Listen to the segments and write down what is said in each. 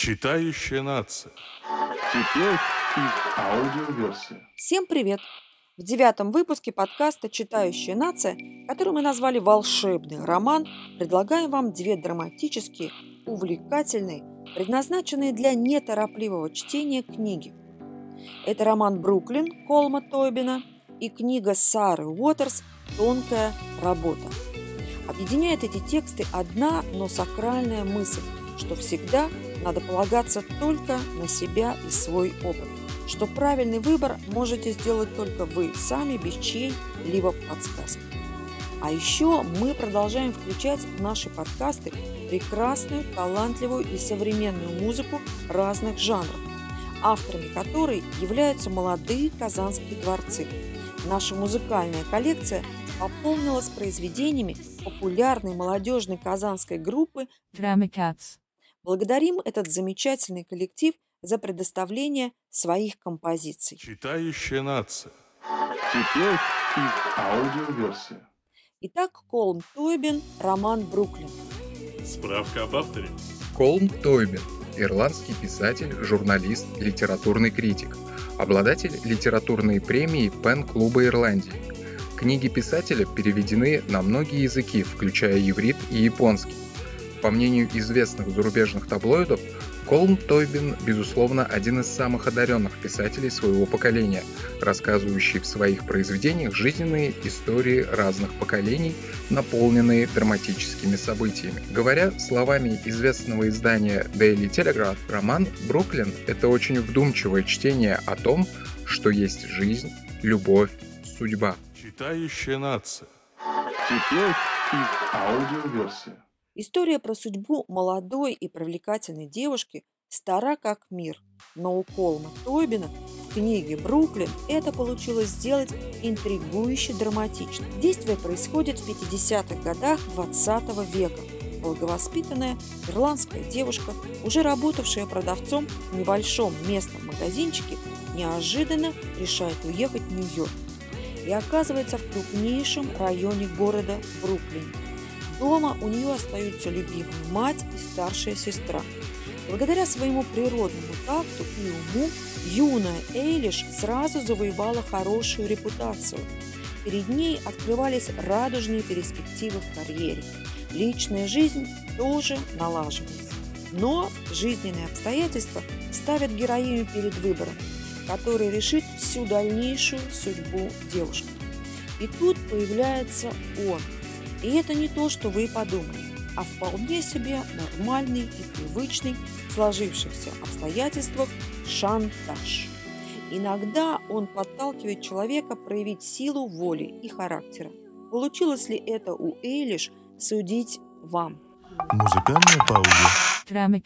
Читающая нация. Теперь их аудиоверсия. Всем привет! В девятом выпуске подкаста «Читающая нация», который мы назвали «Волшебный роман», предлагаем вам две драматические, увлекательные, предназначенные для неторопливого чтения книги. Это роман «Бруклин» Колма Тойбина и книга Сары Уотерс «Тонкая работа». Объединяет эти тексты одна, но сакральная мысль, что всегда надо полагаться только на себя и свой опыт, что правильный выбор можете сделать только вы сами без чьей-либо подсказки. А еще мы продолжаем включать в наши подкасты прекрасную, талантливую и современную музыку разных жанров, авторами которой являются молодые казанские дворцы. Наша музыкальная коллекция пополнилась произведениями популярной молодежной казанской группы Drama Cats. Благодарим этот замечательный коллектив за предоставление своих композиций. Читающая нация. Теперь их аудиоверсия. Итак, Колм Тойбин, роман «Бруклин». Справка об авторе. Колм Тойбин – ирландский писатель, журналист, литературный критик, обладатель литературной премии Пен-клуба Ирландии. Книги писателя переведены на многие языки, включая иврит и японский. По мнению известных зарубежных таблоидов, Колм Тойбин, безусловно, один из самых одаренных писателей своего поколения, рассказывающий в своих произведениях жизненные истории разных поколений, наполненные драматическими событиями. Говоря словами известного издания Daily Telegraph, роман «Бруклин» — это очень вдумчивое чтение о том, что есть жизнь, любовь, судьба. Читающая нация. Теперь их аудиоверсия. История про судьбу молодой и привлекательной девушки стара как мир, но у Колма Тойбина в книге «Бруклин» это получилось сделать интригующе драматично. Действие происходит в 50-х годах 20 века. Благовоспитанная ирландская девушка, уже работавшая продавцом в небольшом местном магазинчике, неожиданно решает уехать в Нью-Йорк и оказывается в крупнейшем районе города Бруклин. Дома у нее остаются любимая мать и старшая сестра. Благодаря своему природному такту и уму юная Эйлиш сразу завоевала хорошую репутацию. Перед ней открывались радужные перспективы в карьере. Личная жизнь тоже налаживается. Но жизненные обстоятельства ставят героиню перед выбором, который решит всю дальнейшую судьбу девушки. И тут появляется он – и это не то, что вы подумали, а вполне себе нормальный и привычный в сложившихся обстоятельствах шантаж. Иногда он подталкивает человека проявить силу воли и характера. Получилось ли это у Эйлиш, судить вам. Музыкальная пауза. Drama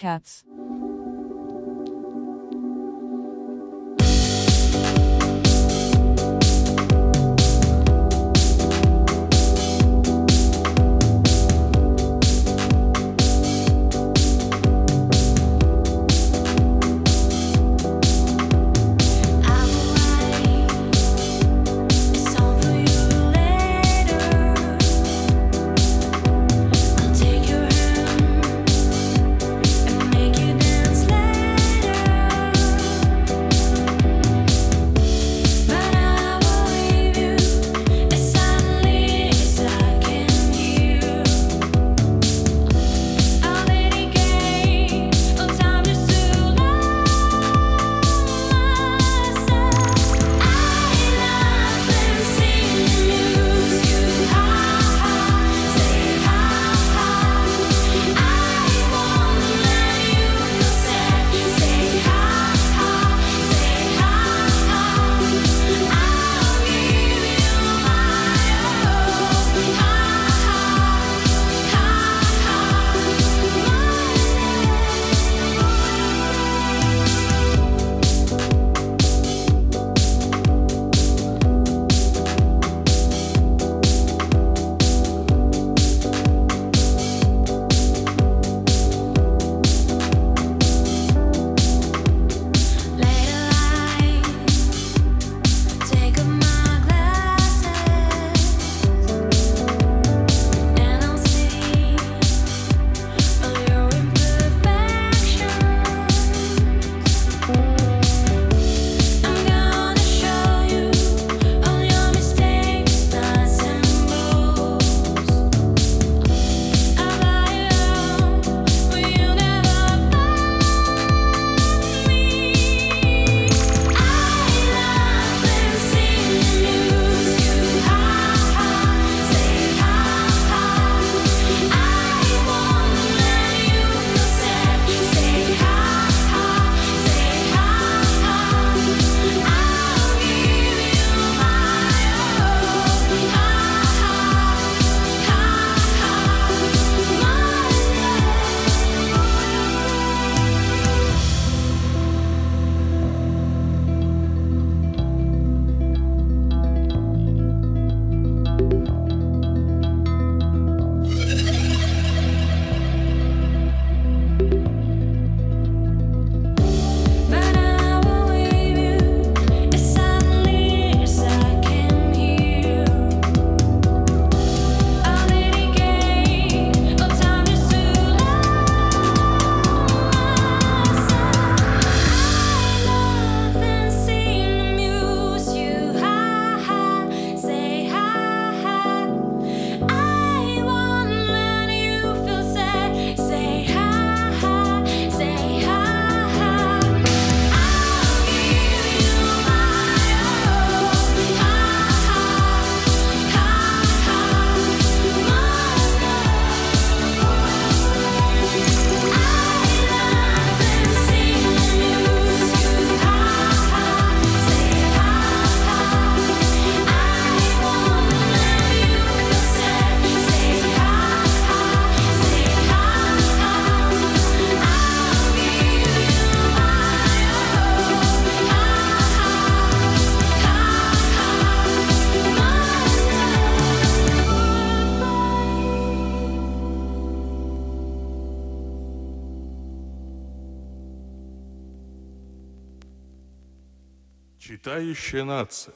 Читающая нация.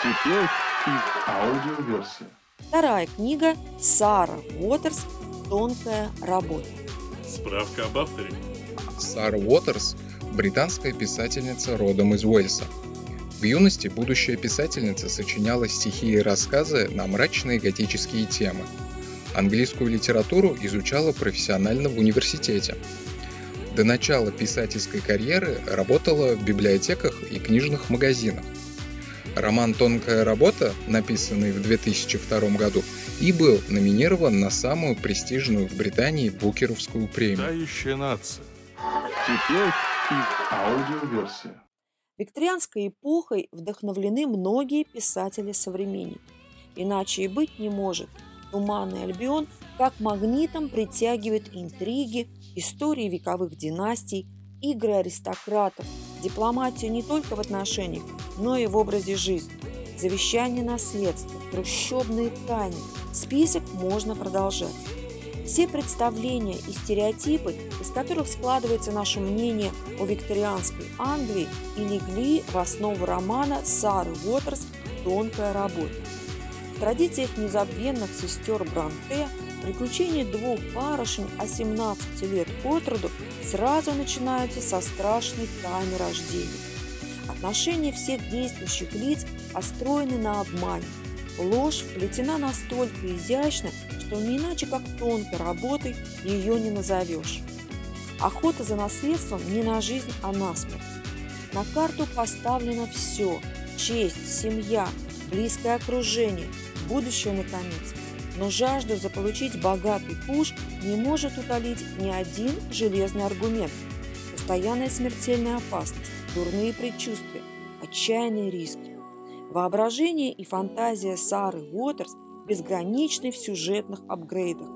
Теперь и аудиоверсия. Вторая книга Сара Уотерс «Тонкая работа». Справка об авторе. Сара Уотерс – британская писательница родом из Уэльса. В юности будущая писательница сочиняла стихи и рассказы на мрачные готические темы. Английскую литературу изучала профессионально в университете. До начала писательской карьеры работала в библиотеках и книжных магазинах. Роман «Тонкая работа», написанный в 2002 году, и был номинирован на самую престижную в Британии Букеровскую премию. Читающая нация. Теперь и аудиоверсия. Викторианской эпохой вдохновлены многие писатели-современники. Иначе и быть не может. Туманный Альбион как магнитом притягивает интриги, истории вековых династий, игры аристократов, дипломатию не только в отношениях, но и в образе жизни, завещание наследства, трущобные тайны. Список можно продолжать. Все представления и стереотипы, из которых складывается наше мнение о викторианской Англии, и легли в основу романа Сары Уотерс «Тонкая работа». В традициях незабвенных сестер Бранте приключения двух барышень о 17 лет от роду сразу начинаются со страшной тайны рождения. Отношения всех действующих лиц построены на обмане. Ложь вплетена настолько изящно, что не иначе как тонкой работой ее не назовешь. Охота за наследством не на жизнь, а на смерть. На карту поставлено все – честь, семья, близкое окружение, будущее наконец. Но жажду заполучить богатый куш не может утолить ни один железный аргумент. Постоянная смертельная опасность, дурные предчувствия, отчаянные риски. Воображение и фантазия Сары Уотерс безграничны в сюжетных апгрейдах.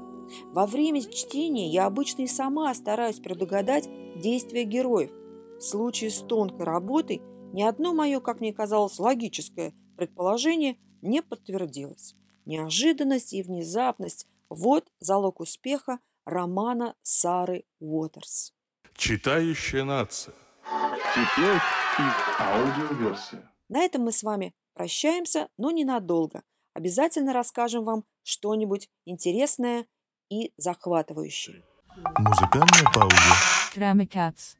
Во время чтения я обычно и сама стараюсь предугадать действия героев. В случае с тонкой работой ни одно мое, как мне казалось, логическое предположение не подтвердилось. Неожиданность и внезапность – вот залог успеха романа Сары Уотерс. Читающая нация. Теперь и аудиоверсия. На этом мы с вами прощаемся, но ненадолго. Обязательно расскажем вам что-нибудь интересное и захватывающее. Музыкальная пауза. Dramacats.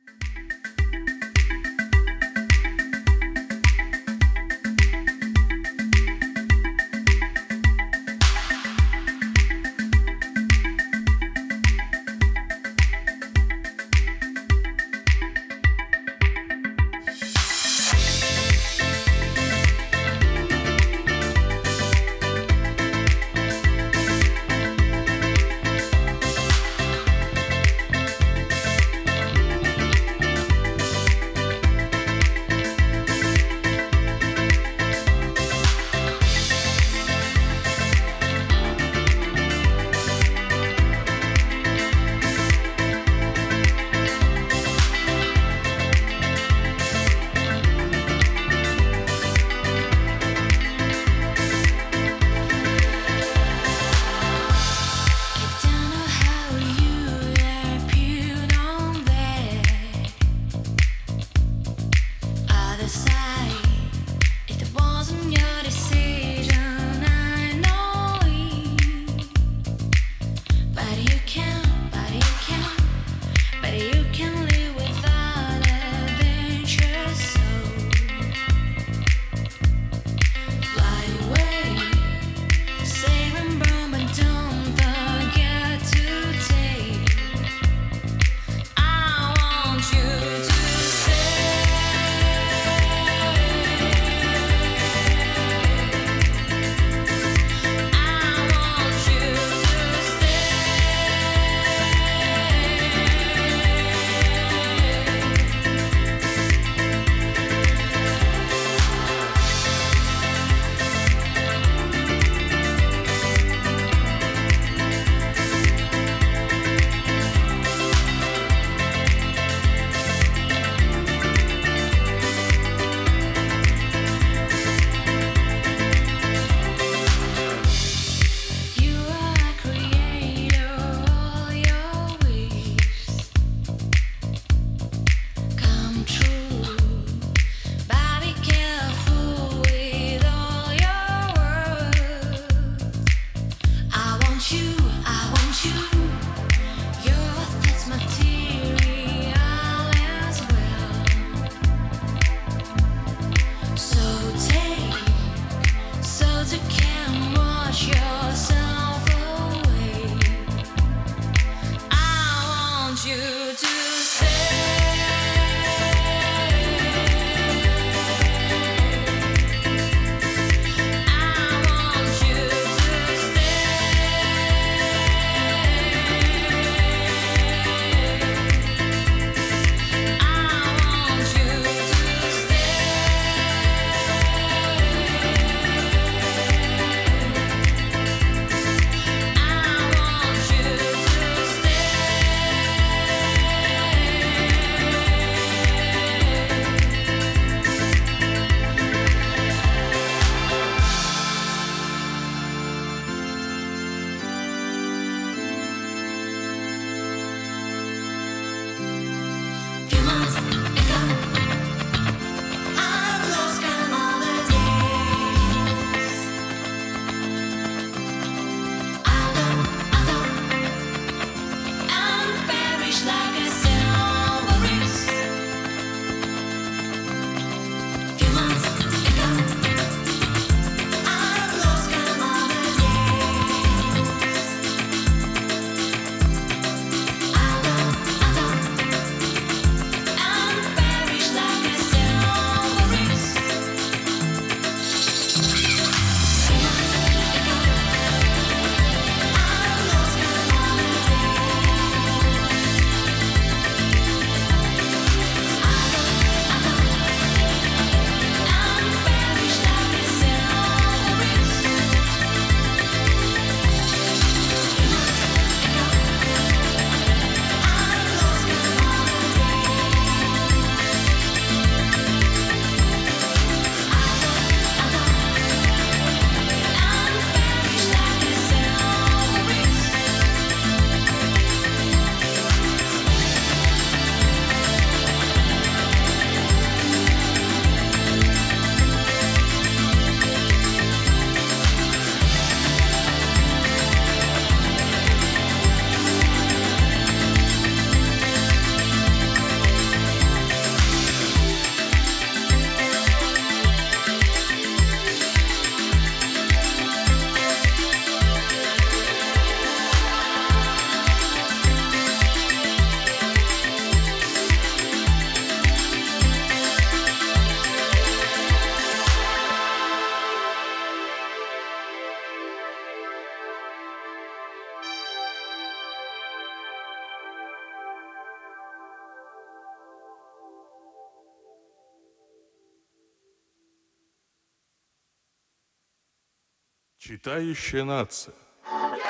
Читающая нация.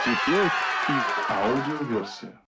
Теперь и аудиоверсия.